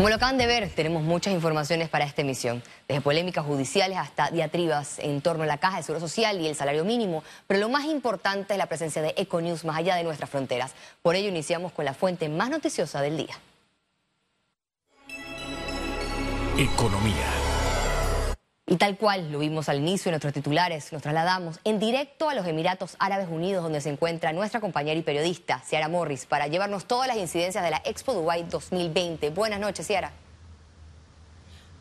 Como lo acaban de ver, tenemos muchas informaciones para esta emisión, desde polémicas judiciales hasta diatribas en torno a la caja de seguro social y el salario mínimo, pero lo más importante es la presencia de Econews más allá de nuestras fronteras. Por ello iniciamos con la fuente más noticiosa del día. Economía. Y tal cual lo vimos al inicio en nuestros titulares, nos trasladamos en directo a los Emiratos Árabes Unidos, donde se encuentra nuestra compañera y periodista, Ciara Morris, para llevarnos todas las incidencias de la Expo Dubai 2020. Buenas noches, Ciara.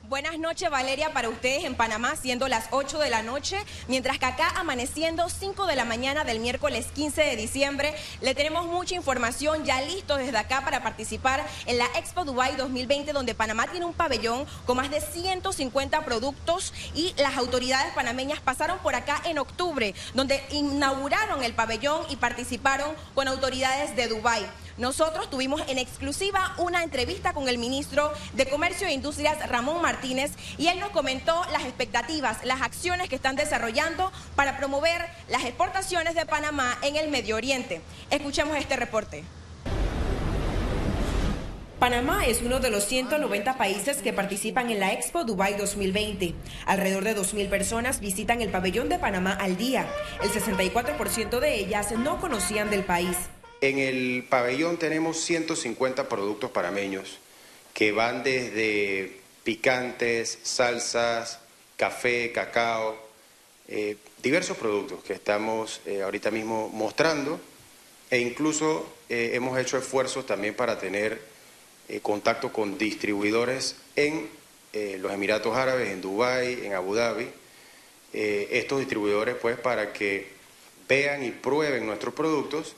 Buenas noches, Valeria, para ustedes en Panamá, siendo las 8 de la noche, mientras que acá amaneciendo 5 de la mañana del miércoles 15 de diciembre. Le tenemos mucha información ya listo desde acá para participar en la Expo Dubai 2020, donde Panamá tiene un pabellón con más de 150 productos y las autoridades panameñas pasaron por acá en octubre, donde inauguraron el pabellón y participaron con autoridades de Dubai. Nosotros tuvimos en exclusiva una entrevista con el ministro de Comercio e Industrias, Ramón Martínez, y él nos comentó las expectativas, las acciones que están desarrollando para promover las exportaciones de Panamá en el Medio Oriente. Escuchemos este reporte. Panamá es uno de los 190 países que participan en la Expo Dubai 2020. Alrededor de 2.000 personas visitan el pabellón de Panamá al día. El 64% de ellas no conocían del país. En el pabellón tenemos 150 productos parameños que van desde picantes, salsas, café, cacao, eh, diversos productos que estamos eh, ahorita mismo mostrando e incluso eh, hemos hecho esfuerzos también para tener contacto con distribuidores en los Emiratos Árabes, en Dubái, en Abu Dhabi. estos distribuidores pues para que vean y prueben nuestros productos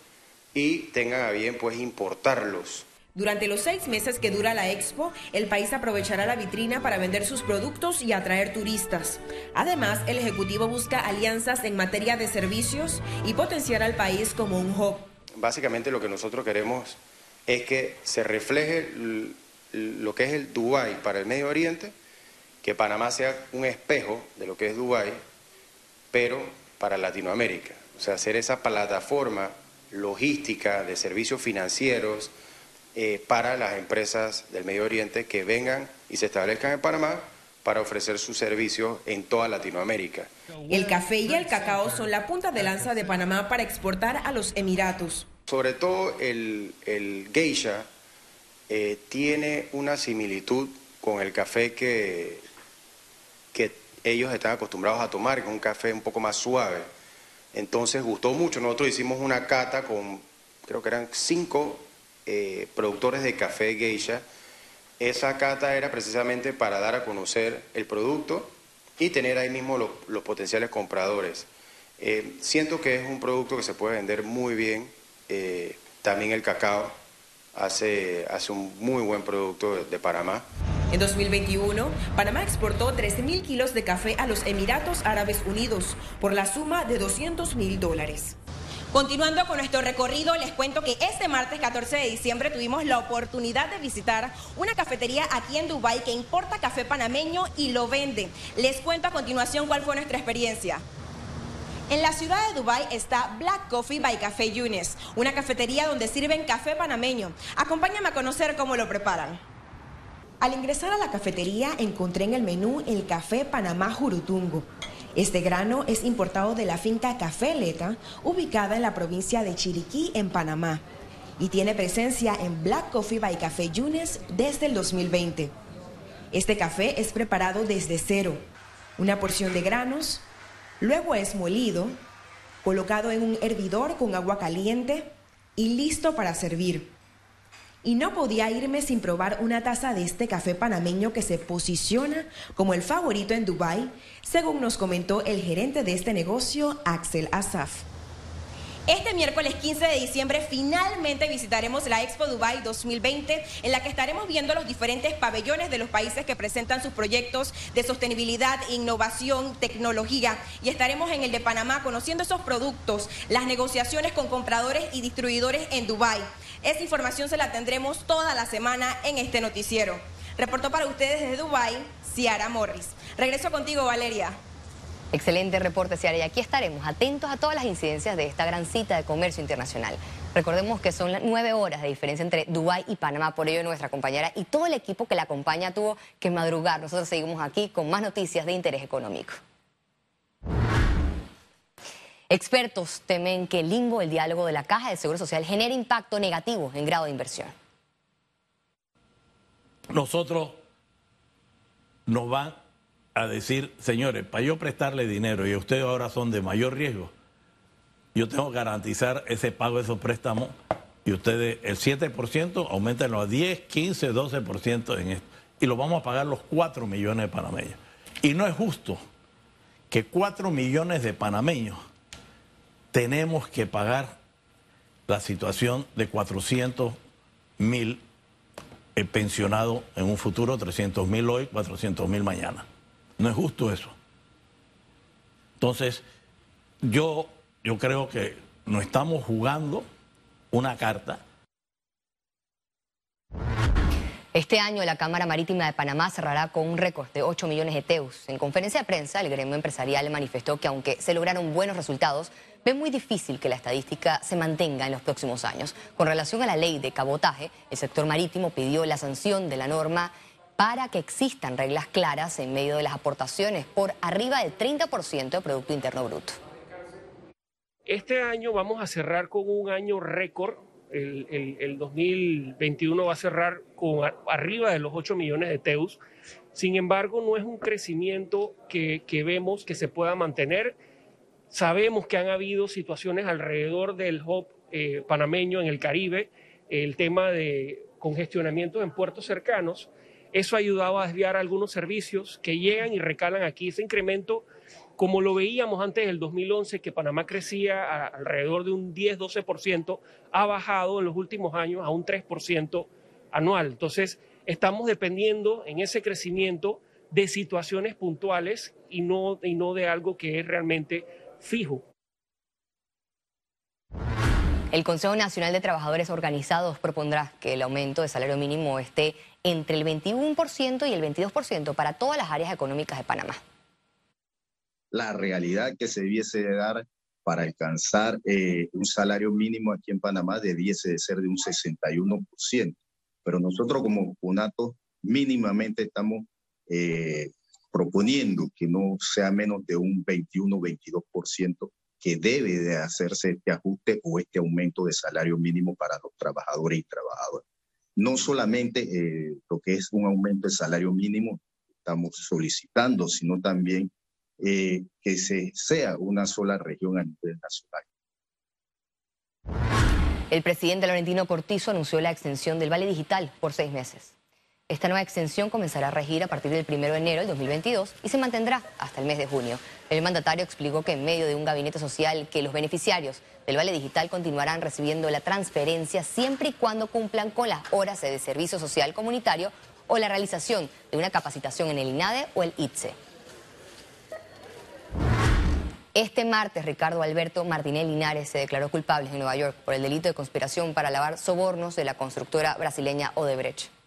y tengan a bien pues importarlos. Durante los seis meses que dura la expo, el país aprovechará la vitrina para vender sus productos y atraer turistas. Además, el Ejecutivo busca alianzas en materia de servicios y potenciar al país como un hub. Básicamente lo que nosotros queremos es que se refleje lo que es el Dubái para el Medio Oriente, que Panamá sea un espejo de lo que es Dubái, pero para Latinoamérica. O sea, hacer esa plataforma logística, de servicios financieros eh, para las empresas del Medio Oriente que vengan y se establezcan en Panamá para ofrecer sus servicios en toda Latinoamérica. El café y el cacao son la punta de lanza de Panamá para exportar a los Emiratos. Sobre todo el, geisha eh, tiene una similitud con el café que, que ellos están acostumbrados a tomar, que es un café un poco más suave. Entonces gustó mucho. Nosotros hicimos una cata con, creo que eran cinco eh, productores de café geisha. Esa cata era precisamente para dar a conocer el producto y tener ahí mismo los, potenciales compradores. Eh, siento que es un producto que se puede vender muy bien. Eh, también el cacao hace, hace un muy buen producto de Panamá. En 2021, Panamá exportó 13.000 kilos de café a los Emiratos Árabes Unidos por la suma de 200 mil dólares. Continuando con nuestro recorrido, les cuento que este martes 14 de diciembre tuvimos la oportunidad de visitar una cafetería aquí en Dubái que importa café panameño y lo vende. Les cuento a continuación cuál fue nuestra experiencia. En la ciudad de Dubái está Black Coffee by Café Yunes, una cafetería donde sirven café panameño. Acompáñame a conocer cómo lo preparan. Al ingresar a la cafetería encontré en el menú el café Panamá Jurutungo. Este grano es importado de la finca Café Leta, ubicada en la provincia de Chiriquí, en Panamá, y tiene presencia en Black Coffee by Café Yunes desde el 2020. Este café es preparado desde cero, una porción de granos, luego es molido, colocado en un hervidor con agua caliente y listo para servir y no podía irme sin probar una taza de este café panameño que se posiciona como el favorito en Dubai, según nos comentó el gerente de este negocio, Axel Asaf. Este miércoles 15 de diciembre finalmente visitaremos la Expo Dubai 2020 en la que estaremos viendo los diferentes pabellones de los países que presentan sus proyectos de sostenibilidad, innovación, tecnología y estaremos en el de Panamá conociendo esos productos, las negociaciones con compradores y distribuidores en Dubai. Esa información se la tendremos toda la semana en este noticiero. Reportó para ustedes desde Dubái, Ciara Morris. Regreso contigo, Valeria. Excelente reporte, Ciara, y aquí estaremos atentos a todas las incidencias de esta gran cita de comercio internacional. Recordemos que son nueve horas de diferencia entre Dubái y Panamá, por ello nuestra compañera y todo el equipo que la acompaña tuvo que madrugar. Nosotros seguimos aquí con más noticias de interés económico. Expertos temen que el limbo, el diálogo de la Caja de Seguro Social, genere impacto negativo en grado de inversión. Nosotros nos van a decir, señores, para yo prestarle dinero y ustedes ahora son de mayor riesgo, yo tengo que garantizar ese pago de esos préstamos y ustedes el 7%, aumentenlo a 10, 15, 12% en esto. Y lo vamos a pagar los 4 millones de panameños. Y no es justo que 4 millones de panameños tenemos que pagar la situación de 400 mil eh, pensionados en un futuro, 300 mil hoy, 400 mil mañana. No es justo eso. Entonces, yo, yo creo que nos estamos jugando una carta este año la Cámara Marítima de Panamá cerrará con un récord de 8 millones de teus. En conferencia de prensa, el gremio empresarial manifestó que aunque se lograron buenos resultados, ve muy difícil que la estadística se mantenga en los próximos años. Con relación a la ley de cabotaje, el sector marítimo pidió la sanción de la norma para que existan reglas claras en medio de las aportaciones por arriba del 30% de Producto Interno Bruto. Este año vamos a cerrar con un año récord el, 2021 va a cerrar con arriba de los 8 millones de TEUs. Sin embargo, no es un crecimiento que, vemos que se pueda mantener. Sabemos que han habido situaciones alrededor del hub eh, panameño en el Caribe, el tema de congestionamiento en puertos cercanos. Eso ha ayudado a desviar algunos servicios que llegan y recalan aquí. Ese incremento como lo veíamos antes del 2011, que Panamá crecía alrededor de un 10-12%, ha bajado en los últimos años a un 3% anual. Entonces, estamos dependiendo en ese crecimiento de situaciones puntuales y no, y no de algo que es realmente fijo. El Consejo Nacional de Trabajadores Organizados propondrá que el aumento de salario mínimo esté entre el 21% y el 22% para todas las áreas económicas de Panamá la realidad que se debiese dar para alcanzar eh, un salario mínimo aquí en Panamá debiese de ser de un 61%. Pero nosotros como CUNATO mínimamente estamos eh, proponiendo que no sea menos de un 21-22% que debe de hacerse este ajuste o este aumento de salario mínimo para los trabajadores y trabajadoras. No solamente eh, lo que es un aumento de salario mínimo estamos solicitando, sino también eh, que se sea una sola región a nivel nacional. El presidente Laurentino Cortizo anunció la extensión del Vale Digital por seis meses. Esta nueva extensión comenzará a regir a partir del 1 de enero del 2022 y se mantendrá hasta el mes de junio. El mandatario explicó que en medio de un gabinete social que los beneficiarios del Vale Digital continuarán recibiendo la transferencia siempre y cuando cumplan con las horas de servicio social comunitario o la realización de una capacitación en el INADE o el ITSE. Este martes, Ricardo Alberto Martinelli Linares se declaró culpable en Nueva York por el delito de conspiración para lavar sobornos de la constructora brasileña Odebrecht.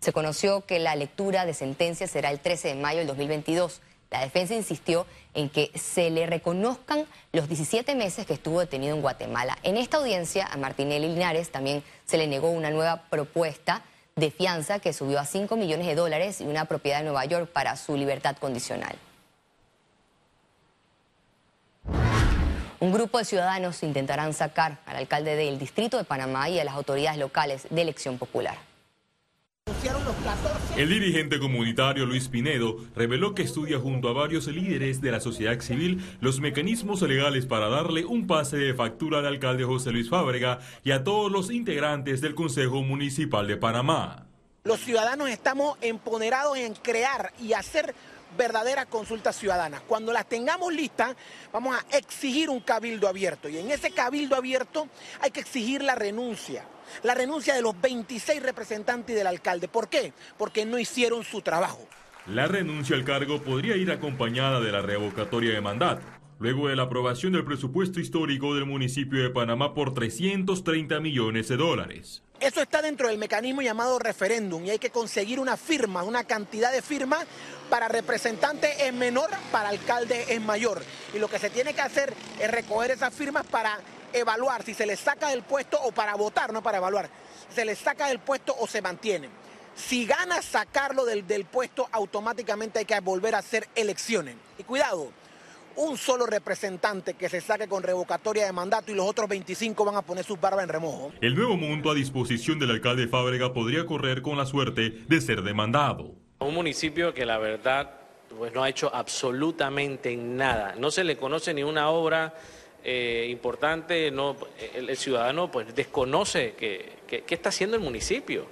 Se conoció que la lectura de sentencia será el 13 de mayo del 2022. La defensa insistió en que se le reconozcan los 17 meses que estuvo detenido en Guatemala. En esta audiencia a Martinelli Linares también se le negó una nueva propuesta de fianza que subió a 5 millones de dólares y una propiedad en Nueva York para su libertad condicional. Un grupo de ciudadanos intentarán sacar al alcalde del Distrito de Panamá y a las autoridades locales de elección popular. El dirigente comunitario Luis Pinedo reveló que estudia junto a varios líderes de la sociedad civil los mecanismos legales para darle un pase de factura al alcalde José Luis Fábrega y a todos los integrantes del Consejo Municipal de Panamá. Los ciudadanos estamos empoderados en crear y hacer verdaderas consultas ciudadanas. Cuando las tengamos listas, vamos a exigir un cabildo abierto. Y en ese cabildo abierto hay que exigir la renuncia. La renuncia de los 26 representantes del alcalde. ¿Por qué? Porque no hicieron su trabajo. La renuncia al cargo podría ir acompañada de la revocatoria de mandato, luego de la aprobación del presupuesto histórico del municipio de Panamá por 330 millones de dólares. Eso está dentro del mecanismo llamado referéndum y hay que conseguir una firma, una cantidad de firmas para representante es menor, para alcalde es mayor. Y lo que se tiene que hacer es recoger esas firmas para evaluar si se les saca del puesto o para votar, no para evaluar, se les saca del puesto o se mantiene. Si gana sacarlo del, del puesto, automáticamente hay que volver a hacer elecciones. Y cuidado, un solo representante que se saque con revocatoria de mandato y los otros 25 van a poner sus barbas en remojo. El nuevo monto a disposición del alcalde Fábrega podría correr con la suerte de ser demandado. Un municipio que la verdad pues no ha hecho absolutamente nada. No se le conoce ni una obra eh, importante, no, el, ciudadano pues desconoce qué está haciendo el municipio.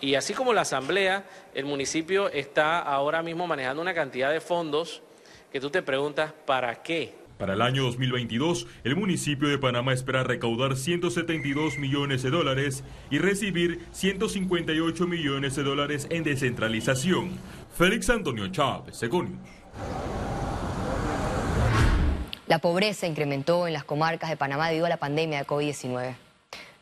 Y así como la Asamblea, el municipio está ahora mismo manejando una cantidad de fondos que tú te preguntas, ¿para qué? Para el año 2022, el municipio de Panamá espera recaudar 172 millones de dólares y recibir 158 millones de dólares en descentralización. Félix Antonio Chávez, Econius. La pobreza incrementó en las comarcas de Panamá debido a la pandemia de COVID-19.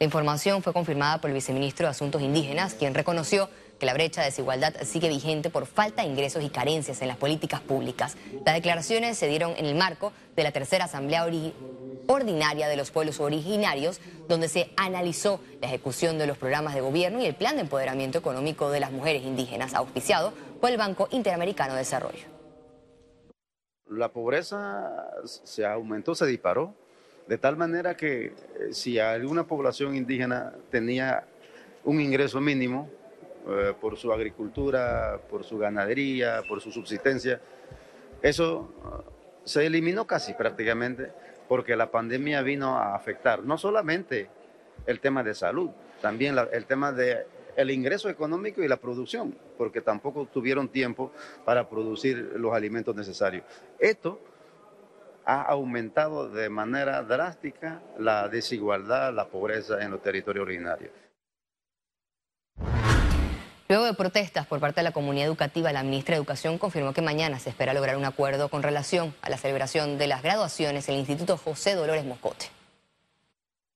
La información fue confirmada por el viceministro de Asuntos Indígenas, quien reconoció que la brecha de desigualdad sigue vigente por falta de ingresos y carencias en las políticas públicas. Las declaraciones se dieron en el marco de la tercera Asamblea Ordinaria de los Pueblos Originarios, donde se analizó la ejecución de los programas de gobierno y el plan de empoderamiento económico de las mujeres indígenas, auspiciado por el Banco Interamericano de Desarrollo. La pobreza se aumentó, se disparó, de tal manera que eh, si alguna población indígena tenía un ingreso mínimo, eh, por su agricultura, por su ganadería, por su subsistencia. Eso eh, se eliminó casi prácticamente porque la pandemia vino a afectar no solamente el tema de salud, también el tema de el ingreso económico y la producción, porque tampoco tuvieron tiempo para producir los alimentos necesarios. Esto ha aumentado de manera drástica la desigualdad, la pobreza en los territorios originarios. Luego de protestas por parte de la comunidad educativa, la ministra de Educación confirmó que mañana se espera lograr un acuerdo con relación a la celebración de las graduaciones en el Instituto José Dolores Moscote.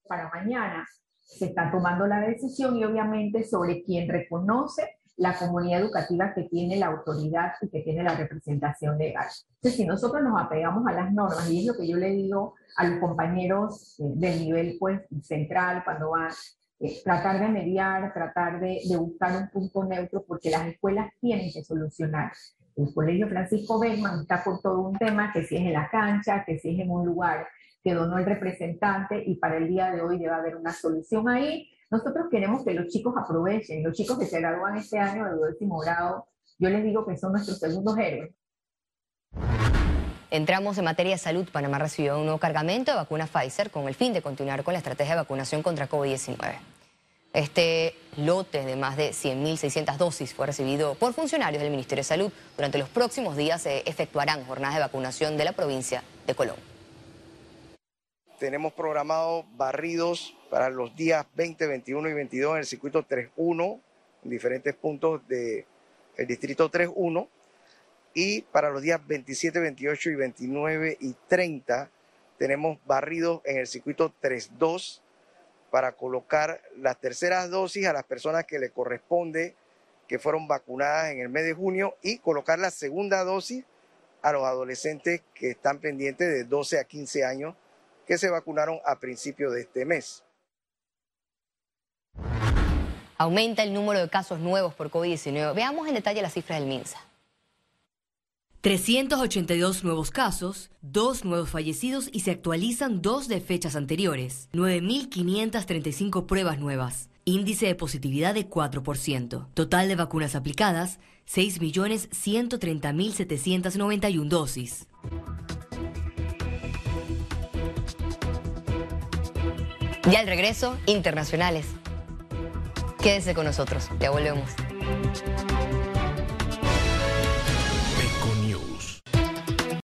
Para mañana se está tomando la decisión y obviamente sobre quien reconoce la comunidad educativa que tiene la autoridad y que tiene la representación legal. Entonces, si nosotros nos apegamos a las normas, y es lo que yo le digo a los compañeros eh, del nivel pues, central cuando van eh, tratar de mediar, tratar de, buscar un punto neutro, porque las escuelas tienen que solucionar. El Colegio Francisco Beckman está por todo un tema, que si es en la cancha, que si es en un lugar que donó el representante y para el día de hoy debe haber una solución ahí. Nosotros queremos que los chicos aprovechen, los chicos que se gradúan este año de décimo grado, yo les digo que son nuestros segundos héroes. Entramos en materia de salud. Panamá recibió un nuevo cargamento de vacuna Pfizer con el fin de continuar con la estrategia de vacunación contra COVID-19. Este lote de más de 100.600 dosis fue recibido por funcionarios del Ministerio de Salud. Durante los próximos días se efectuarán jornadas de vacunación de la provincia de Colón. Tenemos programado barridos para los días 20, 21 y 22 en el circuito 3.1, en diferentes puntos del distrito 3.1 y para los días 27, 28 y 29 y 30 tenemos barridos en el circuito 3.2 para colocar las terceras dosis a las personas que le corresponde que fueron vacunadas en el mes de junio y colocar la segunda dosis a los adolescentes que están pendientes de 12 a 15 años que se vacunaron a principios de este mes. Aumenta el número de casos nuevos por COVID-19. Veamos en detalle las cifras del MINSA. 382 nuevos casos, dos nuevos fallecidos y se actualizan dos de fechas anteriores. 9.535 pruebas nuevas. Índice de positividad de 4%. Total de vacunas aplicadas, 6.130.791 dosis. Y al regreso, internacionales. Quédese con nosotros, ya volvemos.